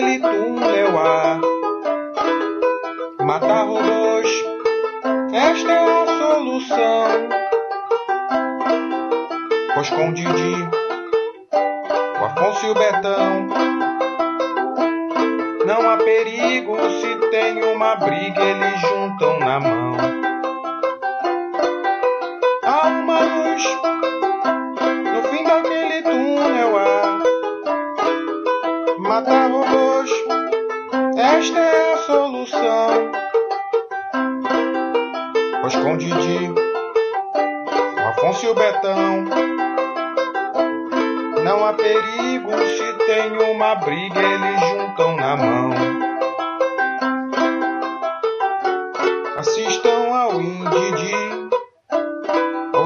daquele túnel há matar robôs. Esta é a solução. Pois com Didi, o Afonso e o Betão, não há perigo se tem uma briga, eles juntam na mão.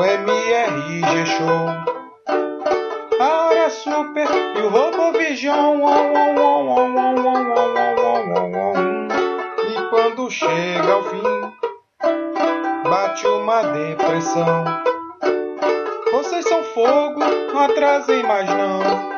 MRG Show. Para Super e o Robovision. E quando chega ao fim, bate uma depressão. Vocês são fogo, não atrasem mais não.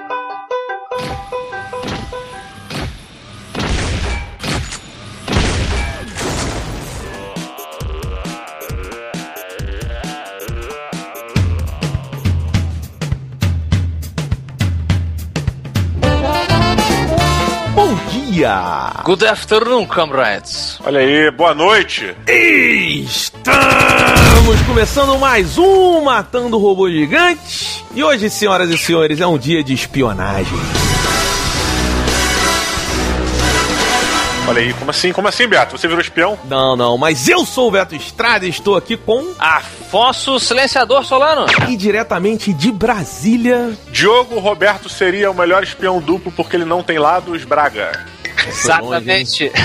Good afternoon, comrades. Olha aí, boa noite. Estamos começando mais um Matando Robô Gigante. E hoje, senhoras e senhores, é um dia de espionagem. Olha aí, como assim? Como assim, Beato? Você virou espião? Não, não, mas eu sou o Beto Estrada e estou aqui com. Afonso Silenciador Solano. E diretamente de Brasília. Diogo Roberto seria o melhor espião duplo porque ele não tem lados, Braga. Exatamente.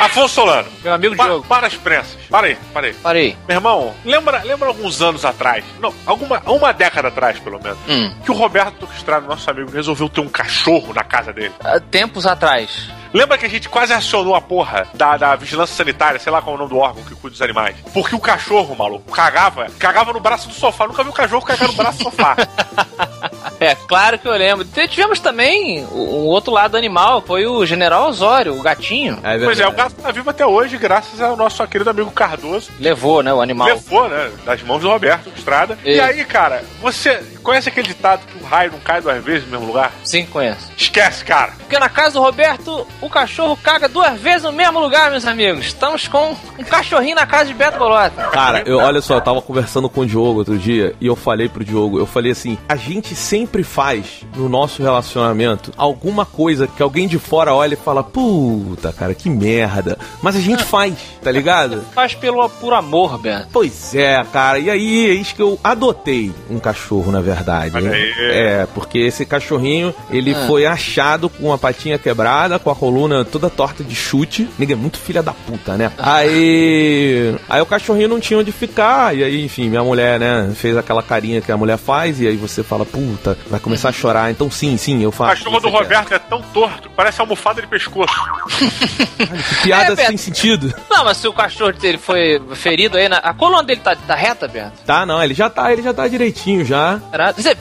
Afonso Solano. Meu amigo Pa Diogo. para as prensas. Para aí, para aí. Parei. Meu irmão, lembra, lembra alguns anos atrás, não, alguma, uma década atrás, pelo menos, Hum. que o Roberto Estrada, nosso amigo, resolveu ter um cachorro na casa dele. Há tempos atrás. Lembra que a gente quase acionou a porra da, da vigilância sanitária, sei lá qual é o nome do órgão que cuida dos animais? Porque o cachorro, maluco, cagava, cagava no braço do sofá. Nunca vi um cachorro cagar no braço do sofá. É, claro que eu lembro. Tivemos também um outro lado animal, foi o General Osório, o gatinho. É pois é, o gato tá vivo até hoje, graças ao nosso querido amigo Cardoso. Levou, né, o animal. Levou, né? Das mãos do Roberto Estrada. E E- aí, cara, você conhece aquele ditado que o raio não cai duas vezes no mesmo lugar? Sim, conheço. Esquece, cara. Porque na casa do Roberto, o cachorro caga duas vezes no mesmo lugar, meus amigos. Estamos com um cachorrinho na casa de Beto Bolota. Cara, eu, olha só, eu tava conversando com o Diogo outro dia e eu falei pro Diogo, eu falei assim, a gente sempre faz no nosso relacionamento alguma coisa que alguém de fora olha e fala, puta, cara, que merda. Mas a gente faz, tá ligado? Faz pelo por amor, Beto. Pois é, cara, e aí é isso que eu adotei um cachorro, na verdade. Né? É, porque esse cachorrinho, ele Ah. foi achado com a patinha quebrada, com a coluna toda torta de chute. Ninguém é muito filha da puta, né? Aí. Aí o cachorrinho não tinha onde ficar. E aí, enfim, minha mulher, né, fez aquela carinha que a mulher faz. E aí você fala, puta, vai começar a chorar. Então sim, sim, eu O faço. cachorro do Você quer. Roberto é tão torto, parece almofada de pescoço. Que piada É, Beto. sem sentido. Não, mas se o cachorro dele foi ferido aí, na... a coluna dele tá, tá reta, Beto? Tá, não, ele já tá, ele já tá direitinho já.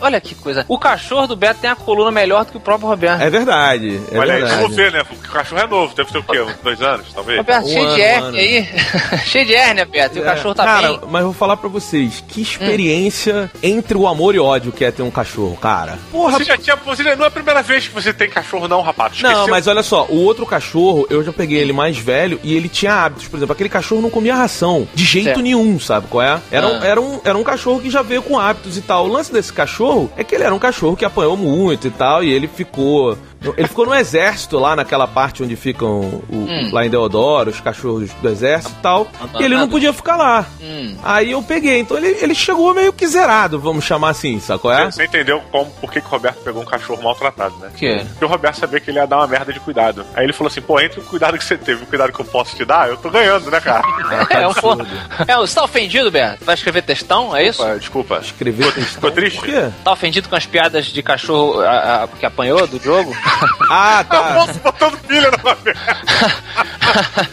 Olha que coisa. O cachorro do Beto tem a coluna melhor do que o próprio Roberto. É verdade. É Olha aí, verdade. vamos ver, né? Porque o cachorro é novo, deve ter o quê? Uns dois anos, talvez? Roberto, Um cheio ano, de hérnia aí. cheio de hérnia, Beto. E o É. cachorro tá cara, bem. mas eu vou falar pra vocês, que experiência entre o amor e ódio que é ter um cachorro, cara. Porra, Você já tinha. Você já, não é a primeira vez que você tem cachorro, não, rapaz. não, Esqueceu? mas olha só, o outro cachorro, eu já peguei ele mais velho e ele tinha hábitos. Por exemplo, aquele cachorro não comia ração, de jeito Certo. nenhum, sabe qual é? Era, um, Ah. era, um, era um cachorro que já veio com hábitos e tal. O lance desse cachorro é que ele era um cachorro que apanhou muito e tal, e ele ficou. Ele ficou no exército lá naquela parte onde ficam o- Hum. lá em Deodoro, os cachorros do exército e tal. E ele não podia ficar lá. Hum. Aí eu peguei. Então ele, ele chegou meio que zerado, vamos chamar assim, sacou? É? Você entendeu como, por que, que o Roberto pegou um cachorro maltratado, né? O quê? Porque o Roberto sabia que ele ia dar uma merda de cuidado. Aí ele falou assim: pô, entre o cuidado que você teve e o cuidado que eu posso te dar, eu tô ganhando, né, cara? É, um po... é, você tá ofendido, Beto? Vai escrever textão? É isso? Pô, Desculpa. Escrever Ficou triste? Por quê? Tá ofendido com as piadas de cachorro a- a- que apanhou do jogo? Ah, tá. Afonso botando pilha na Roberto.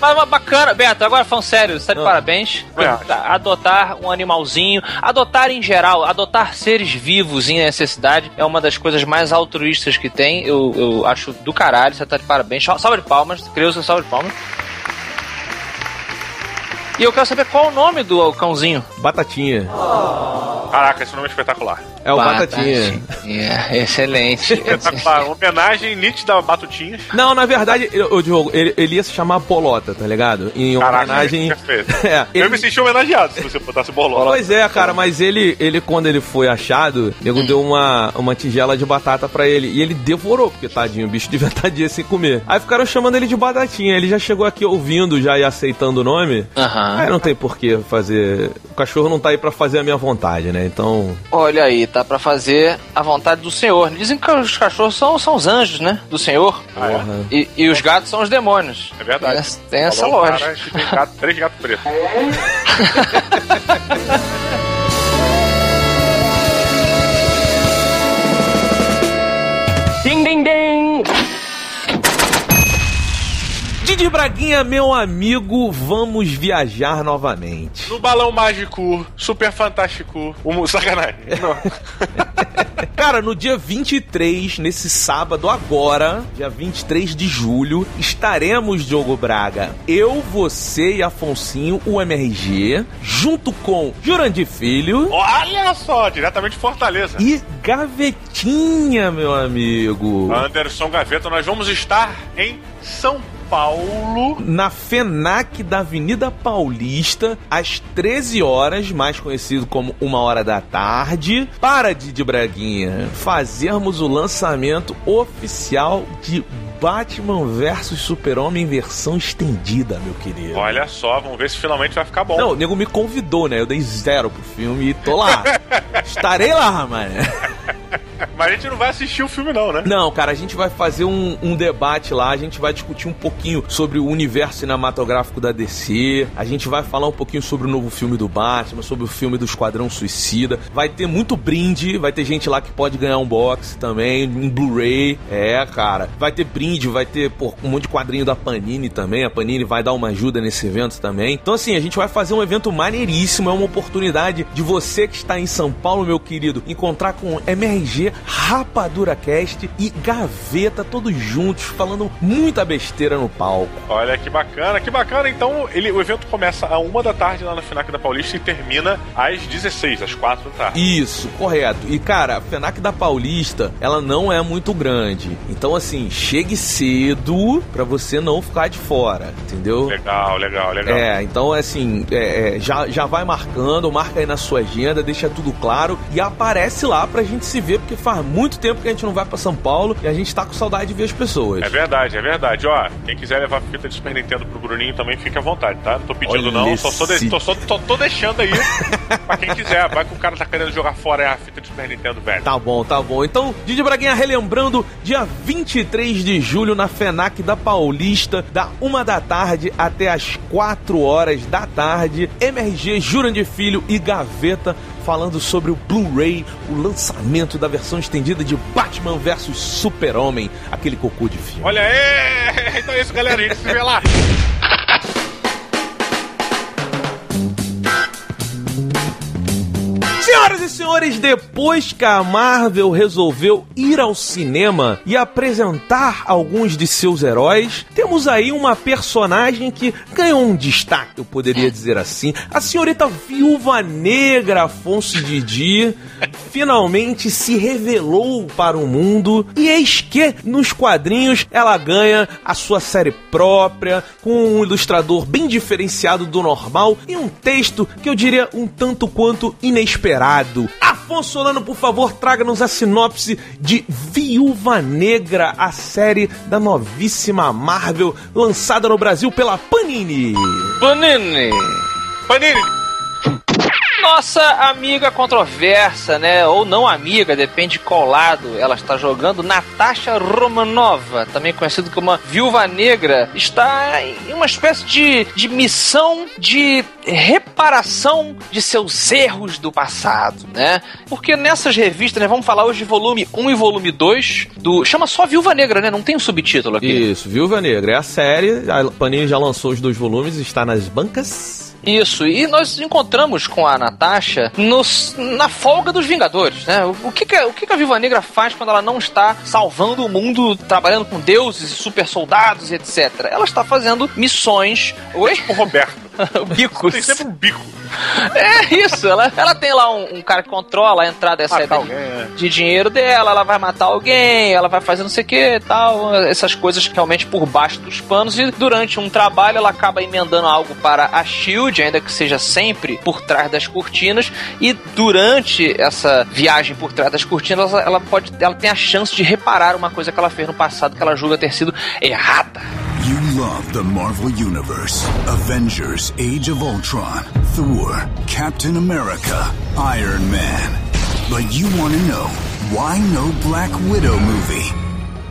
Mas uma bacana, Beto, agora falando sério, você tá de Ah. parabéns. Tá, Adotar um animalzinho, adotar em geral, adotar seres vivos em necessidade é uma das coisas mais altruístas que tem. Eu, eu acho do caralho, você tá de parabéns. Sal- Salva de palmas, Creuza, salva de palmas. E eu quero saber qual o nome do cãozinho. Batatinha. Caraca, esse nome é espetacular. É o Batatinha. É, excelente. Espetacular. Homenagem nítida a Batutinhas. Não, na verdade, o Diogo, ele, ele ia se chamar Bolota, tá ligado? Em Caraca, homenagem. perfeito. É, Eu ele- me senti homenageado se você botasse bolota. Pois é, cara, mas ele, ele quando ele foi achado, o nego deu uma, uma tigela de batata pra ele. E ele devorou, porque tadinho, o bicho devia estar dias sem comer. Aí ficaram chamando ele de batatinha. Ele já chegou aqui ouvindo já e aceitando o nome. Aham. Aí não tem por que fazer. O cachorro não tá aí pra fazer a minha vontade, né? Então. Olha aí, tá pra fazer a vontade do Senhor. Dizem que os cachorros são, são os anjos, né? Do Senhor. Ah, é? E, e os gatos são os demônios. É verdade. Tem essa- Tem essa lógica. cara tem gato- três gatos pretos. Didi Braguinha, meu amigo, vamos viajar novamente. No balão mágico, super fantástico. Um, sacanagem. Cara, no dia 23, nesse sábado agora, dia 23 de julho, estaremos, Diogo Braga, eu, você e Afonsinho, o MRG, junto com Jurandir Filho Olha só, diretamente de Fortaleza. e Gavetinha, meu amigo. Anderson Gaveta, nós vamos estar em São Paulo. Na FENAC da Avenida Paulista, às 13 horas, mais conhecido como uma hora da tarde, para Didi Braguinha fazermos o lançamento oficial de Batman vs Super-Homem versão estendida, meu querido. Olha só, vamos ver se finalmente vai ficar bom. Não, o nego me convidou, né? Eu dei zero pro filme e tô lá. Estarei lá, mano. Mas a gente não vai assistir o filme, não, né? Não, cara, a gente vai fazer um, um debate lá, a gente vai discutir um pouquinho sobre o universo cinematográfico da DC, a gente vai falar um pouquinho sobre o novo filme do Batman, sobre o filme do Esquadrão Suicida. Vai ter muito brinde, vai ter gente lá que pode ganhar um box também, um Blu-ray. É, cara. Vai ter brinde, vai ter pô, um monte de quadrinho da Panini também. A Panini vai dar uma ajuda nesse evento também. Então, assim, a gente vai fazer um evento maneiríssimo. É uma oportunidade de você que está em São Paulo, meu querido, encontrar com MRG, Rapadura Cast e Gaveta, todos juntos, falando muita besteira no palco. Olha que bacana, que bacana. Então, ele, o evento começa a uma da tarde lá na FINAC da Paulista e termina às 16, às 4 da tarde. Isso, correto. E cara, a FENAC da Paulista, ela não é muito grande. Então, assim, chegue cedo pra você não ficar de fora, entendeu? Legal, legal, legal. É, então assim, é, é, já, já vai marcando, marca aí na sua agenda, deixa tudo claro e aparece lá pra gente se ver, porque faz muito tempo que a gente não vai pra São Paulo e a gente tá com saudade de ver as pessoas. É verdade, é verdade. Ó, quem quiser levar fita de Super Nintendo pro Bruninho também fica à vontade, tá? Não tô pedindo Olha não, só, só, de- tô, só tô, tô deixando aí pra quem quiser. Vai que o cara tá querendo jogar fora a fita de Super Nintendo, velho. Tá bom, tá bom. Então, Didi Braguinha relembrando, dia 23 de julho na FENAC da Paulista, da uma da tarde até as 4 horas da tarde, MRG, Jurandir Filho e Gaveta falando sobre o Blu-ray, o lançamento da versão estendida de Batman vs Super-Homem, aquele cocô de filme. Olha aí! Então é isso, galera. A gente se vê lá. E senhores, depois que a Marvel resolveu ir ao cinema e apresentar alguns de seus heróis, temos aí uma personagem que ganhou um destaque, eu poderia dizer assim. A senhorita Viúva Negra Afonso Didi finalmente se revelou para o mundo e eis que nos quadrinhos ela ganha a sua série própria, com um ilustrador bem diferenciado do normal e um texto que eu diria um tanto quanto inesperado. Afonso Solano, por favor, traga-nos a sinopse de Viúva Negra, a série da novíssima Marvel, lançada no Brasil pela Panini. Panini! Panini! Nossa amiga controversa, né? Ou não amiga, depende de qual lado ela está jogando, Natasha Romanova, também conhecida como uma viúva negra, está em uma espécie de, de missão de reparação de seus erros do passado, né? Porque nessas revistas, né, vamos falar hoje de volume 1 e volume 2 do. Chama só Viúva Negra, né? Não tem um subtítulo aqui. Isso, Viúva Negra. É a série, a Panini já lançou os dois volumes, está nas bancas. Isso, e nós encontramos com a Natasha nos, na folga dos Vingadores, né? O, o, que, que, o que, que a Viúva Negra faz quando ela não está salvando o mundo, trabalhando com deuses e super soldados e etc? Ela está fazendo missões. Oi? O Roberto. Bicos. Tem sempre um bico. É isso, ela, ela tem lá um, um cara que controla a entrada e a saída de, é. de, dinheiro dela, ela vai matar alguém, ela vai fazer não sei o que e tal, essas coisas realmente por baixo dos panos e durante um trabalho ela acaba emendando algo para a SHIELD, ainda que seja sempre por trás das cortinas e durante essa viagem por trás das cortinas ela, ela pode, ela tem a chance de reparar uma coisa que ela fez no passado que ela julga ter sido errada. You love the Marvel Universe. Avengers, Age of Ultron, Thor, Captain America, Iron Man. But you want to know why no Black Widow movie?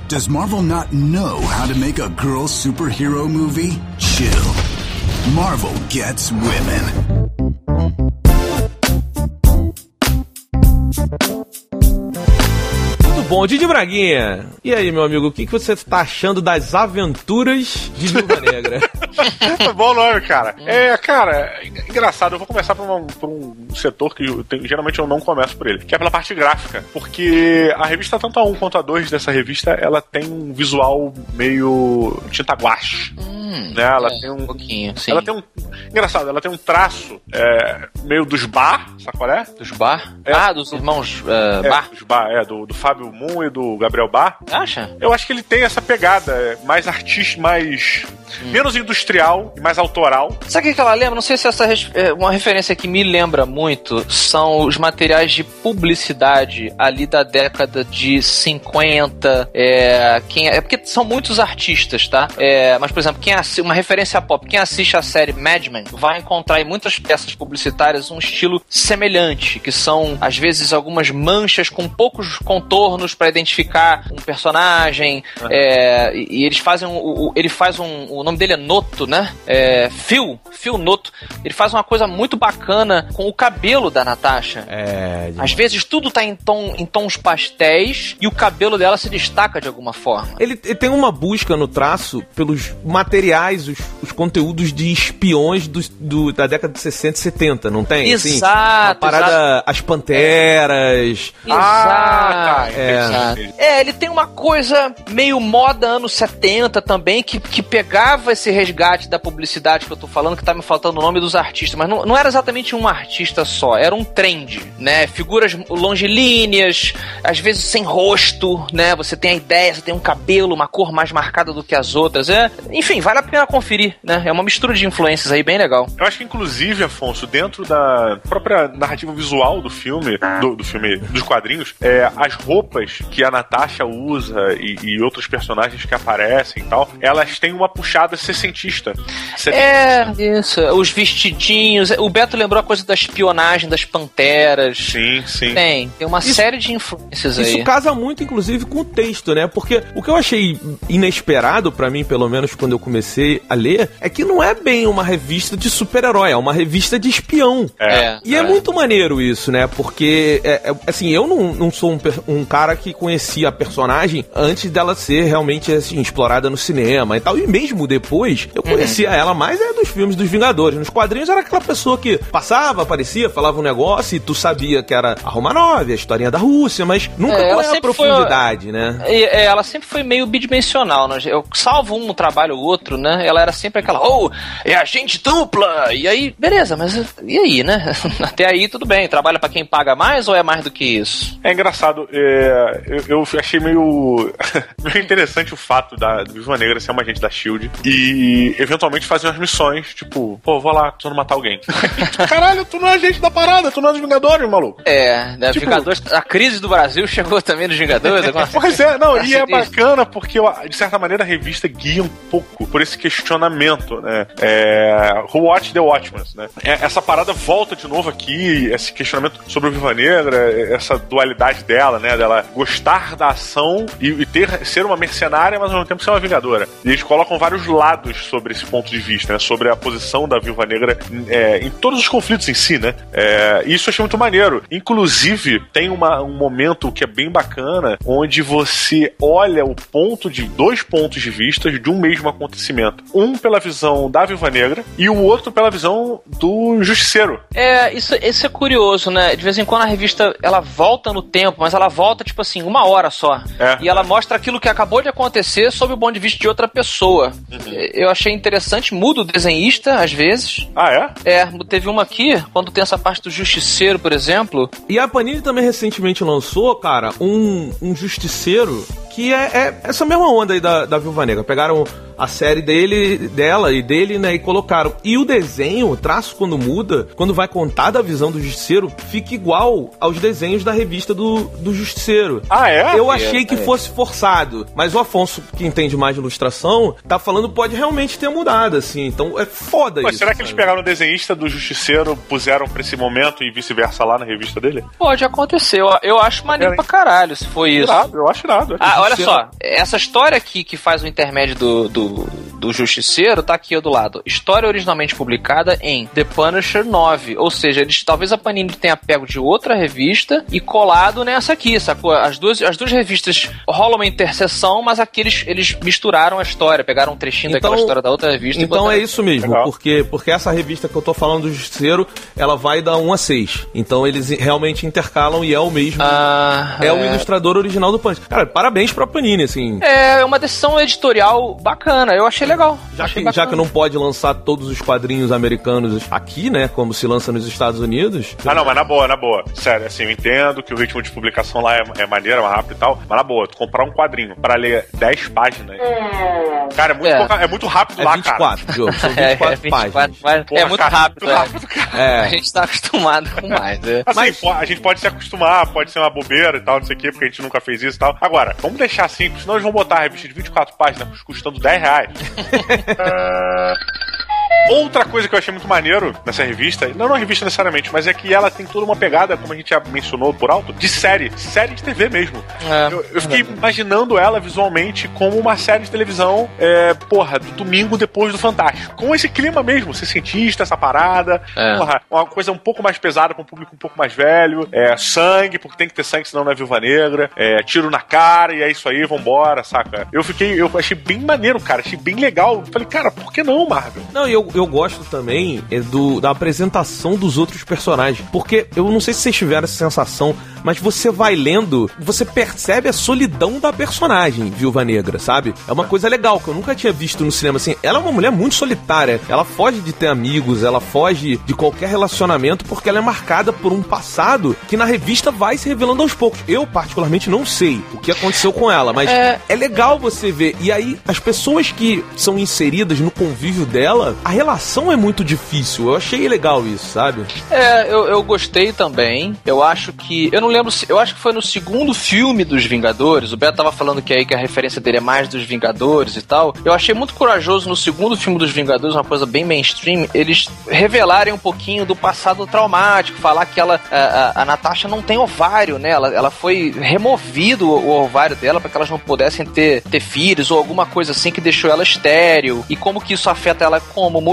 Does Marvel not know how to make a girl superhero movie? Chill. Marvel gets women. Bom, Didi Braguinha. E aí, meu amigo, o que, que você está achando das aventuras de Viúva Negra? bom nome, cara. É, cara, engraçado, eu vou começar por, uma, por um setor que eu tenho, geralmente eu não começo por ele, que é pela parte gráfica. Porque a revista, tanto a 1 quanto a 2 dessa revista, ela tem um visual meio tinta guache. Hum, né? Ela é, tem um, um pouquinho, sim. Ela tem um. Engraçado, ela tem um traço é, meio dos bar, sabe qual é? Dos bar? É. ah, dos irmãos uh, É, bar. dos bar, é, do, do Fábio Moon e do Gabriel Bar. Acha? Eu acho que ele tem essa pegada é, mais artística, mais. menos industrial e mais autoral. Sabe o que ela lembra? Não sei se essa é, uma referência que me lembra muito são os materiais de publicidade ali da década de 50. É, quem, é porque são muitos artistas, tá? É, mas, por exemplo, quem uma referência pop, quem assiste a série Mad Men vai encontrar em muitas peças publicitárias um estilo semelhante, que são, às vezes, algumas manchas com poucos contornos para identificar um personagem. é, e, e eles fazem o- o- ele faz um. O nome dele é Noto, né? É, Phil, Phil Noto. Ele faz uma coisa muito bacana com o cabelo da Natasha. É. de- Às vezes tudo tá em, tom, em tons pastéis e o cabelo dela se destaca de alguma forma. Ele, ele tem uma busca no traço pelos materiais, os, os conteúdos de espiões dos- do- da década de 60 e 70, não tem? Assim, Exato, uma parada, as panteras. Ah, tá. É. É, ele tem uma coisa meio moda anos 70 também, que, que pegava esse resgate da publicidade que eu tô falando, que tá me faltando o nome dos artistas, mas não, não era exatamente um artista só, era um trend, né? Figuras longilíneas, às vezes sem rosto, né? Você tem a ideia, você tem um cabelo, uma cor mais marcada do que as outras. É, enfim, vale a pena conferir, né? É uma mistura de influências aí bem legal. Eu acho que, inclusive, Afonso, dentro da própria narrativa visual do filme, do, do filme, dos quadrinhos, é, as roupas que a Natasha usa e, e outros personagens que aparecem e tal, elas têm uma puxada sessentista. É, isso. Os vestidinhos. O Beto lembrou a coisa da espionagem, das panteras. Sim, sim. Tem, tem uma Isso- série de influências aí. Isso casa muito, inclusive, com o texto, né? Porque o que eu achei inesperado pra mim, pelo menos quando eu comecei a ler, é que não é bem uma revista de super-herói, é uma revista de espião. É, E é. muito maneiro isso, né? Porque, é, é, assim, eu não, não sou um, um cara que conhecia a personagem antes dela ser realmente, assim, explorada no cinema e tal. E mesmo depois, eu conhecia ela mais é dos filmes dos Vingadores. Nos quadrinhos era aquela pessoa que passava, aparecia, falava um negócio e tu sabia que era a Romanov, a historinha da Rússia, mas nunca É, com a sempre foi- profundidade, né? E, é, ela sempre foi meio bidimensional, né? Eu salvo um trabalho ou outro, né? Ela era sempre aquela, oh, é agente dupla! E aí, beleza, mas e aí, né? Até aí tudo bem. Trabalha pra quem paga mais ou é mais do que isso? É engraçado, é, é, eu, eu achei meio, meio interessante o fato da do Viva Negra ser uma agente da Shield e eventualmente fazer umas missões, tipo, pô, vou lá, tô indo matar alguém. Caralho, tu não é agente da parada, tu não é dos Vingadores, maluco. É, né, Tipo- Vingadores, a crise do Brasil chegou também nos Vingadores. agora- Pois é, não, e é bacana porque, de certa maneira, a revista guia um pouco por esse questionamento, né? É, who watch the Watchmen, né? É, essa parada volta de novo aqui, esse questionamento sobre o Viva Negra, essa dualidade dela, né? Dela gostar da ação e, e ter, ser uma mercenária, mas ao mesmo tempo ser uma vingadora. E eles colocam vários lados sobre esse ponto de vista, né? Sobre a posição da Viúva Negra é, em todos os conflitos em si, né? É, e isso eu achei muito maneiro. Inclusive, tem uma- um momento que é bem bacana, onde você olha o ponto de dois pontos de vista de um mesmo acontecimento. Um pela visão da Viúva Negra e o outro pela visão do Justiceiro. É, isso, isso é curioso, né? De vez em quando a revista ela volta no tempo, mas ela volta, tipo assim, uma hora só. É. E ela mostra aquilo que acabou de acontecer sob o ponto de vista de outra pessoa. Eu achei interessante, muda o desenhista às vezes. Ah, é? É, teve uma aqui, quando tem essa parte do justiceiro, por exemplo. E a Panini também recentemente lançou, cara, um, um justiceiro que é, é essa mesma onda aí da, da Viúva Negra. Pegaram a série dele, dela e dele, né, e colocaram. E o desenho, o traço quando muda, quando vai contar da visão do justiceiro, fica igual aos desenhos da revista do, do justiceiro. Ah, é? Eu achei que fosse forçado, mas o Afonso, que entende mais de ilustração, tá falando que pode realmente ter mudado, assim. Então é foda Pô, isso. será que eles pegaram o desenhista do Justiceiro, puseram pra esse momento e vice-versa lá na revista dele? Pode acontecer. Eu, eu acho maneiro É, pra caralho se foi isso. Irado, eu acho irado. Ah, olha só, essa história aqui que faz o intermédio do, do, do Justiceiro tá aqui do lado. História originalmente publicada em The Punisher 9. Ou seja, eles talvez a Panini tenha pego de outra revista e colado nessa aqui, sacou? As duas, as duas revistas rolam uma interseção, mas aqui eles, eles misturaram a história, pegaram um trechinho Então- daquela história da outra revista Então é isso mesmo, Legal. porque, porque essa revista que eu tô falando do Justiceiro, ela vai da 1 a 6. Então eles realmente intercalam e é o mesmo. Ah, é, o ilustrador original do Punch. Cara, parabéns pra Panini, assim. É uma decisão editorial bacana, eu achei legal. Já que, já que não pode lançar todos os quadrinhos americanos aqui, né? Como se lança nos Estados Unidos. Ah, não, mas na boa, na boa. Sério, assim, eu entendo que o ritmo de publicação lá é, é maneiro, é mais rápido e tal. Mas na boa, tu comprar um quadrinho pra ler 10 páginas. Cara, é muito, É. pouca- é muito rápido É lá, cara. 24, Diogo. São É, 24, é 24 páginas. páginas. Porra, é muito cara, rápido, muito é. rápido, cara. A É. gente tá acostumado com mais, né? Assim, Mas- a gente pode se acostumar, pode ser uma bobeira e tal, não sei o quê, porque a gente nunca fez isso e tal. Agora, vamos deixar assim, porque senão eles vão botar a revista de 24 páginas custando 10 reais. uh... Outra coisa que eu achei muito maneiro nessa revista, não na revista necessariamente, mas é que ela tem toda uma pegada, como a gente já mencionou por alto, de série. Série de TV mesmo. É. eu, eu fiquei imaginando ela visualmente como uma série de televisão, é, porra, do domingo depois do Fantástico. Com esse clima mesmo, ser cientista, essa parada. É. Porra, uma coisa um pouco mais pesada para um público um pouco mais velho. É, sangue, porque tem que ter sangue, senão não é viúva negra. É, tiro na cara e é isso aí, vambora, saca? Eu fiquei, eu achei bem maneiro, cara. Achei bem legal. Falei, cara, por que não, Marvel? Não, e eu, eu gosto também é, do, da apresentação dos outros personagens. Porque eu não sei se vocês tiveram essa sensação, mas você vai lendo, você percebe a solidão da personagem, Viúva Negra, sabe? É uma coisa legal que eu nunca tinha visto no cinema. Assim, ela é uma mulher muito solitária. Ela foge de ter amigos, ela foge de qualquer relacionamento porque ela é marcada por um passado que na revista vai se revelando aos poucos. Eu, particularmente, não sei o que aconteceu com ela, mas É. é legal você ver. E aí, as pessoas que são inseridas no convívio dela, a relação é muito difícil. Eu achei legal isso, sabe? É, eu, eu gostei também. Eu acho que. Eu não lembro se. Eu acho que foi no segundo filme dos Vingadores. O Beto tava falando que aí que a referência dele é mais dos Vingadores e tal. Eu achei muito corajoso no segundo filme dos Vingadores, uma coisa bem mainstream, eles revelarem um pouquinho do passado traumático, falar que ela. A, a, Natasha não tem ovário, né? Ela, ela foi removido o, o ovário dela para que elas não pudessem ter, ter filhos ou alguma coisa assim que deixou ela estéril. E como que isso afeta ela como mulher.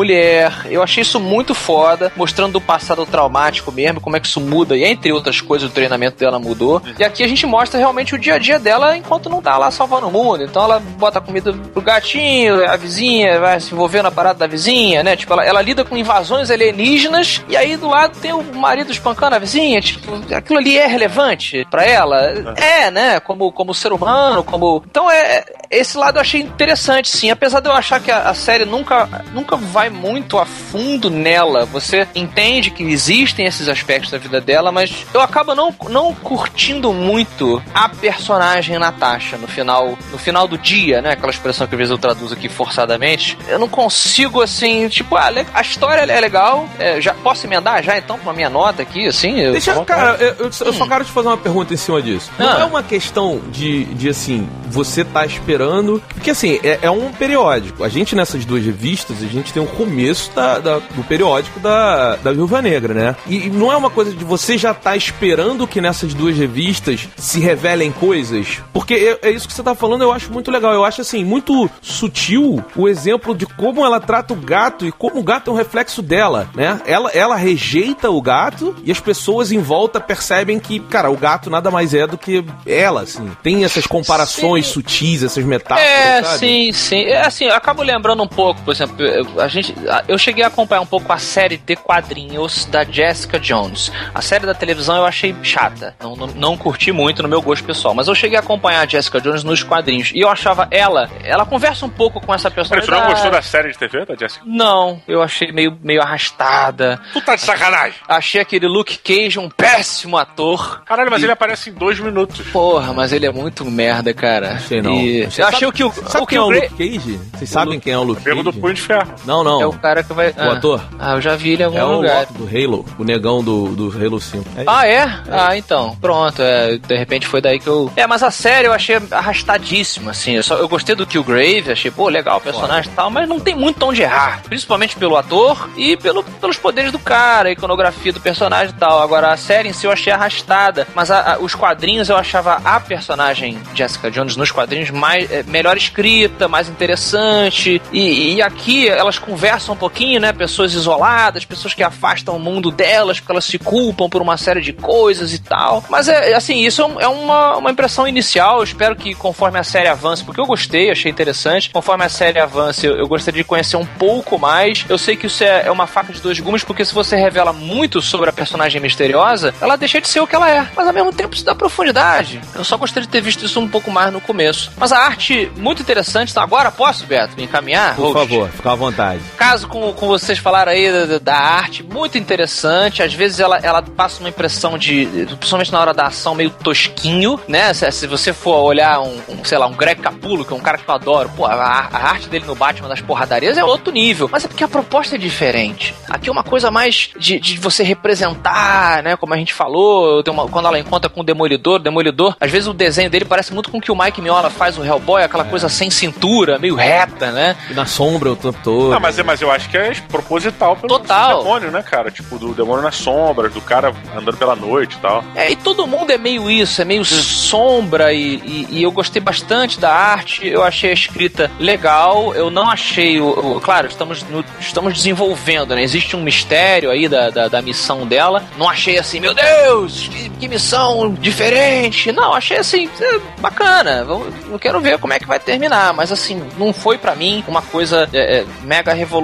Eu achei isso muito foda, mostrando o passado traumático mesmo, como é que isso muda. E entre outras coisas, o treinamento dela mudou. E aqui a gente mostra realmente o dia a dia dela enquanto não tá lá salvando o mundo. Então ela bota comida pro gatinho, a vizinha vai se envolver na parada da vizinha, né? Tipo, ela, ela lida com invasões alienígenas e aí do lado tem o marido espancando a vizinha. Tipo, aquilo ali é relevante pra ela? É, né? Como, como ser humano, como. Então é. Esse lado eu achei interessante, sim. Apesar de eu achar que a, a série nunca, nunca vai muito a fundo nela. Você entende que existem esses aspectos da vida dela, mas eu acabo não, não curtindo muito a personagem Natasha no final, no final do dia, né? Aquela expressão que às vezes eu traduzo aqui forçadamente. Eu não consigo, assim, tipo, ah, a história é legal. é, já posso emendar já então com a minha nota aqui, assim? Eu- Deixa, tá cara, eu, eu- eu só quero te fazer uma pergunta em cima disso. Não Ah. é uma questão de, de assim, você tá esperando. Porque assim, é, é um periódico. A gente nessas duas revistas, a gente tem o começo da, da- do periódico da, da Viúva Negra, né? E, e não é uma coisa de você já tá esperando que nessas duas revistas se revelem coisas. Porque é, é isso que você tá falando, eu acho muito legal. Eu acho assim, muito sutil o exemplo de como ela trata o gato e como o gato é um reflexo dela, né? Ela, ela rejeita o gato e as pessoas em volta percebem que, cara, o gato nada mais é do que ela, assim. Tem essas comparações Sim. sutis, essas metáforas, É, sabe? sim, sim. É assim, eu acabo lembrando um pouco, por exemplo, a gente, eu cheguei a acompanhar um pouco a série de quadrinhos da Jessica Jones. A série da televisão eu achei chata, não, não, não curti muito no meu gosto pessoal, mas eu cheguei a acompanhar a Jessica Jones nos quadrinhos e eu achava ela, ela conversa um pouco com essa tu personalidade. não gostou da série de TV da Jessica? Não, eu achei meio, meio arrastada. Tu tá de sacanagem. Achei aquele Luke Cage um péssimo ator. Caralho, mas E- ele aparece em dois minutos. Porra, mas ele é muito merda, cara. Achei não. E- Achei- eu achei sabe- o que o, Sabe o quem é o Luke Cage? Vocês sabem quem é o Luke Pego do Cage? punho de ferro. Não, não. É o cara que vai. O ator? Ah, eu já vi ele em algum É o lugar. Loki do Halo, o negão do, do Halo 5. É Ah, é? Ah, então. Pronto. É, de repente foi daí que eu. É, mas a série eu achei arrastadíssima, assim. Eu, só, eu gostei do Killgrave, achei, pô, legal o personagem e tal, mas não tem muito onde errar. Principalmente pelo ator e pelo, pelos poderes do cara, a iconografia do personagem e tal. Agora, a série em si eu achei arrastada, mas a- a- os quadrinhos eu achava a personagem Jessica Jones nos quadrinhos mais, é, melhor escrita, mais interessante. E, e aqui elas conversam um pouquinho, né? Pessoas isoladas, pessoas que afastam o mundo delas porque elas se culpam por uma série de coisas e tal. Mas é assim, isso é é uma, uma impressão inicial. Eu espero que conforme a série avance, porque eu gostei, achei interessante. Conforme a série avance, eu, eu gostaria de conhecer um pouco mais. Eu sei que isso é, é uma faca de dois gumes, porque se você revela muito sobre a personagem misteriosa, ela deixa de ser o que ela é. Mas ao mesmo tempo isso dá profundidade. Eu só gostaria de ter visto isso um pouco mais no começo. Mas a arte, muito interessante. Então agora posso, Beto, me encaminhar? Por host? favor, fica à vontade. Caso com, com vocês falaram aí da, da arte, muito interessante. Às vezes ela, ela passa uma impressão de, principalmente na hora da ação, meio tosquinho, né? Se, se você for olhar um, um, sei lá, um Greg Capullo, que é um cara que eu adoro, pô, a, a arte dele no Batman das porradarias é outro nível. Mas é porque a proposta é diferente. Aqui é uma coisa mais de, de você representar, né? Como a gente falou, tem uma- quando ela encontra com o Demolidor, o Demolidor, às vezes o desenho dele parece muito com o que o Mike Miola faz o Hellboy, aquela coisa sem cintura, meio reta, né? E na sombra o tempo todo. Não, mas, é- mas eu acho que é proposital pelo Total. demônio, né, cara? Tipo, do demônio nas sombras, do cara andando pela noite e tal. É, e todo mundo é meio isso, é meio sombra e, e- e eu gostei bastante da arte, eu achei a escrita legal, eu não achei o. o- claro, estamos, no- estamos desenvolvendo, né? Existe um mistério aí da, da, da missão dela. Não achei assim, meu Deus, que, que missão diferente. Não, achei assim, é, bacana. Vamos- Eu quero ver como é que vai terminar. Mas assim, não foi pra mim uma coisa é, é, mega revolucionária.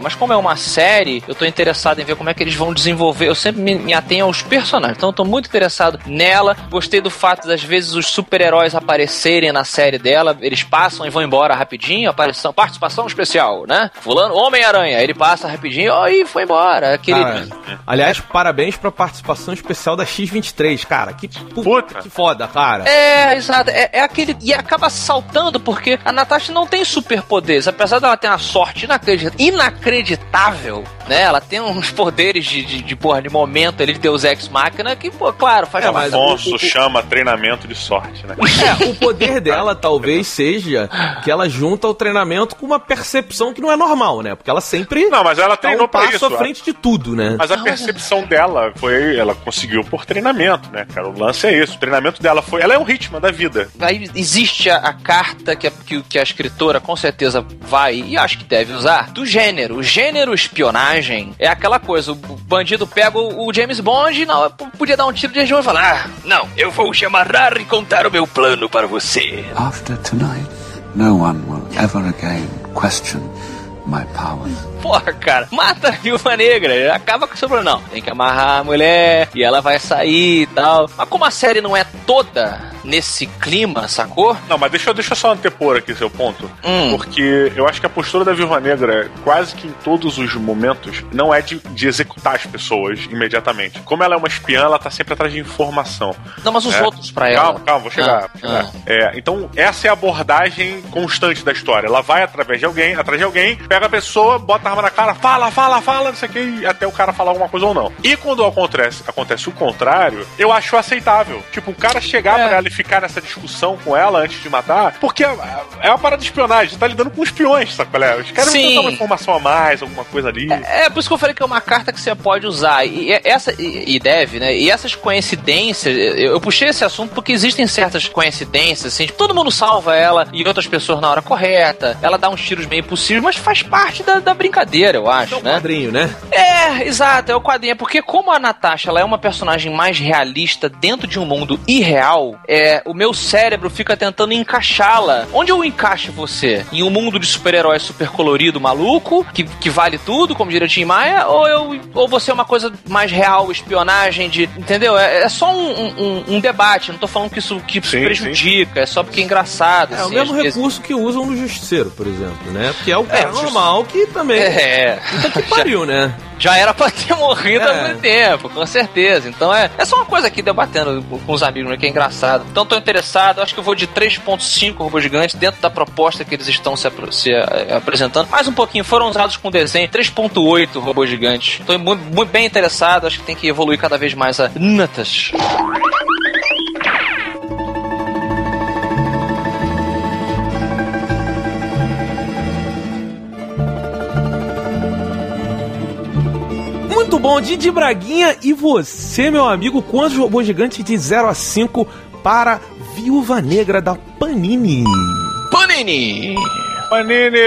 Mas como é uma série, eu tô interessado em ver como é que eles vão desenvolver. Eu sempre me, me atenho aos personagens. Então eu tô muito interessado nela. Gostei do fato das vezes os super-heróis aparecerem na série dela. Eles passam e vão embora rapidinho. Aparição, participação especial, né? Fulano, Homem-Aranha. Ele passa rapidinho ó, e foi embora. Aquele. Cara, aliás, parabéns pra participação especial da X23, cara. Que puta, Puta. que foda, cara. É, exato. É, é aquele. E acaba saltando, porque a Natasha não tem superpoderes. Apesar dela ter uma sorte inacredit- inacreditável, né? Ela tem uns poderes de, de, de, porra, de momento ali de Deus Ex Máquina que, pô, claro, faz É, uma Afonso o- o- chama treinamento de sorte, né? É, o poder dela talvez seja que ela junta o treinamento com uma percepção que não é normal, né? Porque ela sempre Não, mas ela tá treinou um pra passo isso. à frente de tudo, né? Mas a percepção dela foi. Ela conseguiu por treinamento, né, cara? O lance é isso. O treinamento dela foi. Ela é um ritmo da vida. Aí existe a, a carta que a, que, que a escritora com certeza vai e acho que deve usar do gênero. O gênero espionagem é aquela coisa: o bandido pega o, James Bond e não, podia dar um tiro de região e falar: Ah, não, eu vou te amarrar e contar o meu plano para você. After tonight, no one will ever again question my powers. Porra, cara, mata a viúva negra, acaba com o seu problema. Não, tem que amarrar a mulher e ela vai sair e tal. Mas como a série não é toda nesse clima, sacou? Não, mas deixa, eu- deixa eu só antepor aqui seu ponto. Hum. Porque eu acho que a postura da Viúva Negra, quase que em todos os momentos, não é de, de executar as pessoas imediatamente. Como ela é uma espiã, ela tá sempre atrás de informação. Não, mas os É. outros pra ela. Calma, calma, vou chegar. Ah, vou chegar. ah. É, então, essa é a abordagem constante da história. Ela vai através de alguém, atrás de alguém, pega a pessoa, bota a arma na cara, fala, fala, fala, não sei o que, e até o cara falar alguma coisa ou não. E quando acontece, acontece o contrário, eu acho aceitável. Tipo, o cara chegar É. pra ela e ficar nessa discussão com ela antes de matar, porque é é uma parada de espionagem, você tá lidando com espiões, sabe qual é? Os caras vão uma informação a mais, alguma coisa ali. É, por isso que eu falei que é uma carta que você pode usar. E essa e, e deve, né? E essas coincidências, eu, eu puxei esse assunto porque existem certas coincidências, assim, tipo, todo mundo salva ela e outras pessoas na hora correta. Ela dá uns tiros meio impossíveis, mas faz parte da, da brincadeira, eu acho, É um né? quadrinho, né? É, exato, é o quadrinho. É porque como a Natasha ela é uma personagem mais realista dentro de um mundo irreal, é, o meu cérebro fica tentando encaixá-la. Onde eu encaixo você? Em um mundo de super-heróis super colorido, maluco, que, que vale tudo, como diria Tim Maia, ou, eu, ou você é uma coisa mais real, espionagem, de. Entendeu? É, é só um, um- um debate. Não tô falando que isso que Sim, prejudica, é só porque é engraçado. É o assim, mesmo às vezes- recurso que usam no Justiceiro, por exemplo, né? Porque é o É, cara normal que também. É. Puta que pariu, né? Já era pra ter morrido É. há muito tempo, com certeza. Então é, é só uma coisa aqui debatendo com- os amigos, né, que é engraçado. Então tô interessado, acho que eu vou de 3.5 robôs gigantes dentro da proposta que eles estão se, se, eh, apresentando. Mais um pouquinho, foram usados com desenho 3.8 robôs gigantes. Tô muito, muito bem interessado, acho que tem que evoluir cada vez mais a Natas. Bom, Didi Braguinha. E você, meu amigo, quantos robôs gigantes de 0 a 5 para Viúva Negra da Panini? Panini! Panini!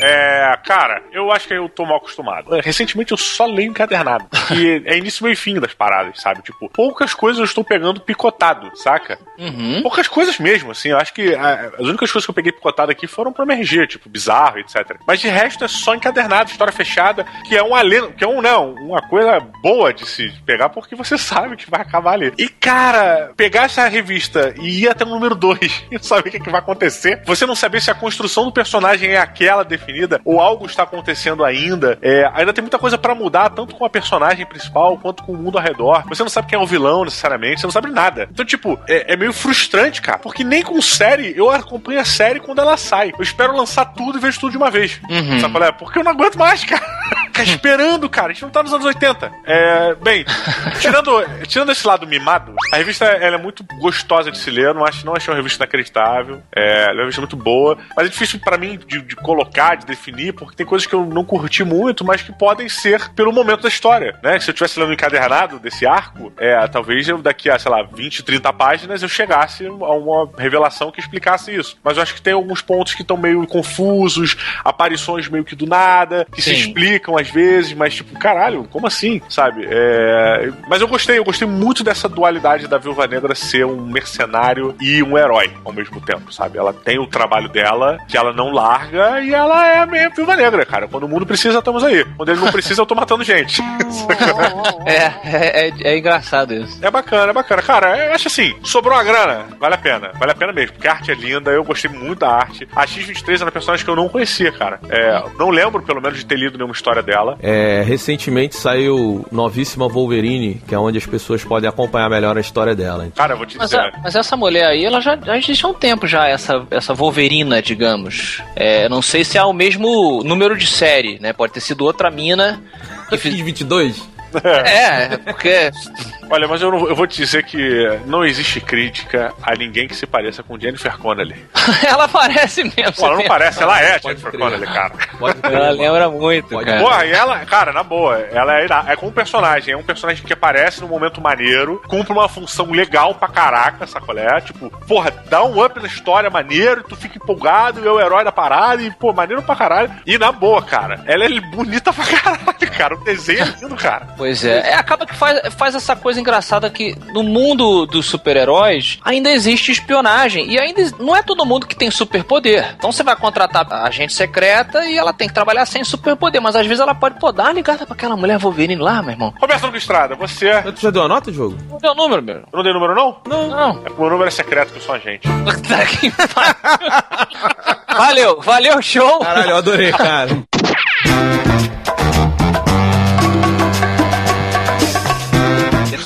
É, cara, eu acho que eu tô mal acostumado. É, Recentemente eu só leio encadernado. E é início, meio e fim das paradas, sabe? Tipo, poucas coisas eu estou pegando picotado, saca? Uhum. Poucas coisas mesmo, assim. Eu acho que ah, as únicas coisas que eu peguei picotado aqui foram pra MRG, tipo, bizarro, etc. Mas de resto é só encadernado, história fechada, que é um alento, que é um, não, uma coisa boa de se pegar, porque você sabe que vai acabar ali. E, cara, pegar essa revista e ir até o número 2 e saber o que, é que vai acontecer, você não saber se a construção do personagem é aquela definida ou algo está acontecendo ainda, é, ainda tem muita coisa pra mudar, tanto com a personagem principal quanto com o mundo ao redor. Você não sabe quem é o vilão necessariamente, você não sabe nada. Então, tipo, é, é meio frustrante, cara, porque nem com série eu acompanho a série quando ela sai. Eu espero lançar tudo e vejo tudo de uma vez. Uhum. Sabe qual é? Porque eu não aguento mais, cara. Ficar esperando, cara. A gente não tá nos anos 80. É, bem, tirando, tirando esse lado mimado, a revista ela é muito gostosa de se ler. Eu não, acho, não achei uma revista inacreditável. É, ela é uma revista muito boa. Mas é difícil pra mim de, de colocar, de definir, porque tem coisas que eu não curti muito, mas que podem ser pelo momento da história, né? Se eu estivesse lendo o encadernado desse arco, é, talvez eu daqui a, sei lá, 20, 30 páginas eu chegasse a uma revelação que explicasse isso. Mas eu acho que tem alguns pontos que estão meio confusos, aparições meio que do nada, que se Sim. explicam às vezes, mas tipo, caralho, como assim? Sabe? É, Mas eu gostei, eu gostei muito dessa dualidade da Viúva Negra ser um mercenário e um herói ao mesmo tempo, sabe? Ela tem o trabalho dela, que ela não larga, e ela é a minha Viúva Negra, cara. Quando o mundo precisa, estamos aí. Quando ele não precisa, eu tô matando gente. É, é, é, é engraçado isso. É bacana, é bacana. Cara, eu acho assim, sobrou uma grana, vale a pena. Vale a pena mesmo, porque a arte é linda, eu gostei muito da arte. A X-23 era uma personagem que eu não conhecia, cara. É, não lembro, pelo menos, de ter lido nenhuma história dela. É, recentemente saiu Novíssima Wolverine, que é onde as pessoas podem acompanhar melhor a história dela. Cara, eu vou te Mas, dizer. a- mas essa mulher aí, ela já, já existe há um tempo já, essa, essa Wolverina, digamos. É, não sei se é o mesmo número de série, né? Pode ter sido outra mina. Que fiz... X22? É, porque. Olha, mas eu, não- eu vou te dizer que não existe crítica a ninguém que se pareça com Jennifer Connelly. ela parece mesmo. Pô, ela não parece, ela é Jennifer crer. Connelly, cara. Pode crer, Ela lembra muito, Pode- cara. Porra, e ela, cara, na boa, ela é, é como um personagem, é um personagem que aparece num momento maneiro, cumpre uma função legal pra caraca, sacolé? Tipo, porra, dá um up na história maneiro, tu fica empolgado, e é o herói da parada, e, pô, maneiro pra caralho. E na boa, cara, ela é bonita pra caralho, cara. O desenho é lindo, cara. Pois é. é acaba que faz, faz essa coisa engraçada que no mundo dos super-heróis ainda existe espionagem. E ainda não é todo mundo que tem superpoder. Então você vai contratar a agente secreta e ela tem que trabalhar sem superpoder. Mas às vezes ela pode, pô, dar uma ligada pra aquela mulher Wolverine lá, meu irmão. Roberto Lugo Estrada, você. Tu já deu a nota, jogo? Não deu número, meu. Eu não dei número, não? Não. Não. É que meu número é secreto, que eu sou agente. Valeu, valeu, show. Caralho, eu adorei, cara.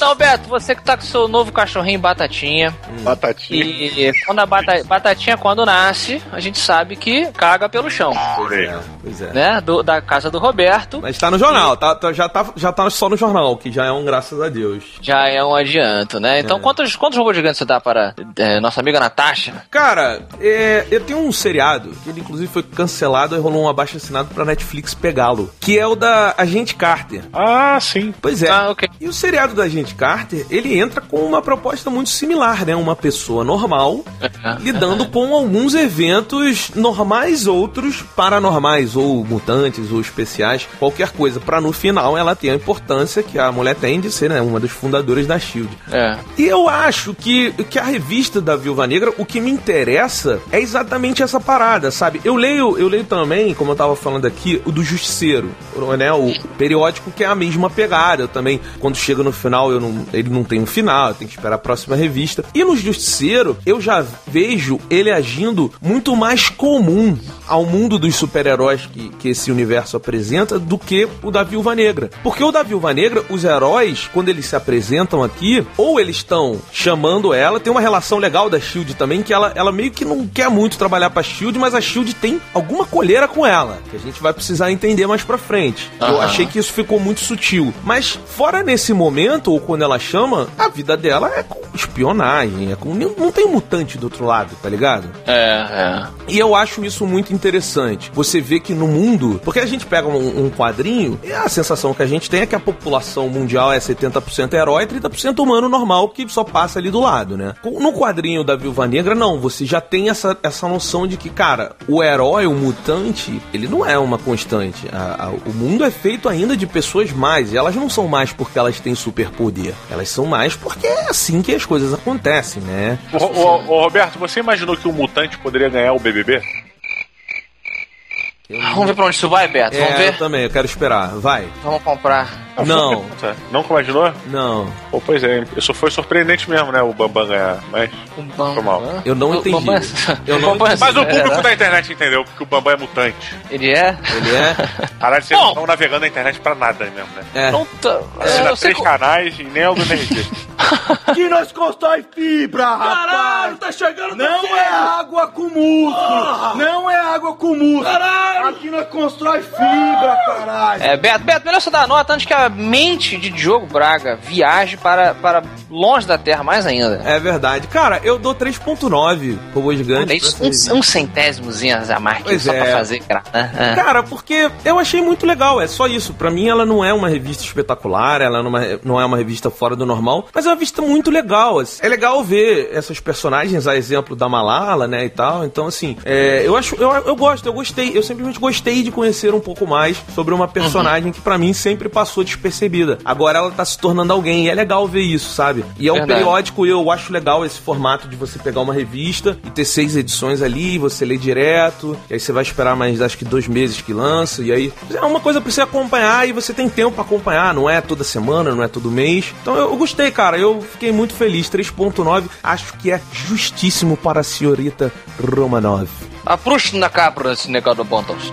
Então, Beto, você que tá com seu novo cachorrinho Batatinha. Batatinha. E quando a bata- Batatinha, quando nasce, a gente sabe que caga pelo chão, Adorei. Pois é. né? Do- da casa do Roberto. Mas tá no jornal, tá, tá- já, tá, já tá só no jornal, que já é um graças a Deus. Já é um adianto, né? Então, É. quantos, quantos robôs gigantes você dá para é, nossa amiga Natasha? Cara, é, eu tenho um seriado, que ele inclusive foi cancelado e rolou um abaixo assinado pra Netflix pegá-lo, que é o da Agente Carter. Ah, sim. Pois é. Ah, ok. E o seriado da Agente Carter, ele entra com uma proposta muito similar, né? Uma pessoa normal lidando com alguns eventos normais, outros paranormais, ou mutantes, ou especiais, qualquer coisa, pra no final ela ter a importância que a mulher tem de ser né, uma das fundadoras da SHIELD. É. E eu acho que, que a revista da Viúva Negra, o que me interessa é exatamente essa parada, sabe? Eu leio, eu leio também, como eu tava falando aqui, o do Justiceiro, né? O periódico que é a mesma pegada. Eu também, quando chega no final, eu não, ele não tem um final, eu tenho que esperar a próxima revista. E no Justiceiro, eu já vejo ele agindo muito mais comum ao mundo dos super-heróis que, que esse universo apresenta do que o da Viúva Negra. Porque o da Viúva Negra, os heróis, quando eles se apresentam aqui, ou eles estão chamando ela, tem uma relação legal da Shield também, que ela, ela meio que não quer muito trabalhar pra Shield, mas a Shield tem alguma colheira com ela, que a gente vai precisar entender mais pra frente. Eu Aham. achei que isso ficou muito sutil. Mas fora nesse momento, ou quando ela chama, a vida dela é com espionagem, é com. Não tem mutante do outro lado, tá ligado? É, é. E eu acho isso muito interessante. Você vê que no mundo. Porque a gente pega um, um quadrinho e a sensação que a gente tem é que a população mundial é 70% herói e 30% humano normal que só passa ali do lado, né? No quadrinho da Viúva Negra, não. Você já tem essa, essa noção de que, cara, o herói, o mutante, ele não é uma constante. A- a- o mundo é feito ainda de pessoas mais. E elas não são mais porque elas têm superpoder. Elas são mais porque é assim que as coisas acontecem, né? Ô, ô, ô, Roberto, você imaginou que um mutante poderia ganhar o BBB? Vamos ver pra onde isso vai, Beto? Vamos É, eu ver? também, eu quero esperar. Vai. Vamos comprar. Não, Não imaginou? não. Pô, pois é, isso foi surpreendente mesmo, né? O Bambam ganhar. Mas, O Bambam. Foi mal. Eu não O entendi. Bambam- Eu não o Bambam- mas o público é, da internet entendeu que o Bambam é mutante. Ele é? Ele é? Caralho, vocês não estão navegando na internet pra nada mesmo, né? É. Não tá- é, Assina eu sei três que- canais e nem é o do NRG. Que nós constrói fibra, rapaz. Caralho, tá chegando Não é água com músculo. Não é água com músculo. Caralho. Aqui nós constrói fibra, caralho. É, Beto, Beto, melhor você dar nota antes que a mente de Diogo Braga viaje para, para longe da Terra mais ainda. É verdade. Cara, eu dou 3.9 robô gigante. É isso, pra essa um, um centésimozinho a mais Pois só é. pra fazer graça. né? Cara, porque eu achei muito legal, é só isso. Pra mim, ela não é uma revista espetacular, ela não é- não é uma revista fora do normal, mas é uma revista muito legal. assim. É legal ver essas personagens, a exemplo da Malala, né, e tal. Então, assim, é, eu acho, eu, eu gosto, eu gostei, eu simplesmente gostei de conhecer um pouco mais sobre uma personagem que pra mim sempre passou despercebida. Agora ela tá se tornando alguém, e é legal ver isso, sabe? E é um Verdade. periódico, e eu acho legal esse formato de você pegar uma revista e ter seis edições ali, você lê direto, e aí você vai esperar mais, acho que dois meses que lança, e aí é uma coisa pra você acompanhar e você tem tempo pra acompanhar, não é toda semana, não é todo mês. Então eu, eu gostei, cara, eu fiquei muito feliz. 3.9, acho que é justíssimo para a senhorita Romanov. Apruxa na cabra esse negócio do Bontos.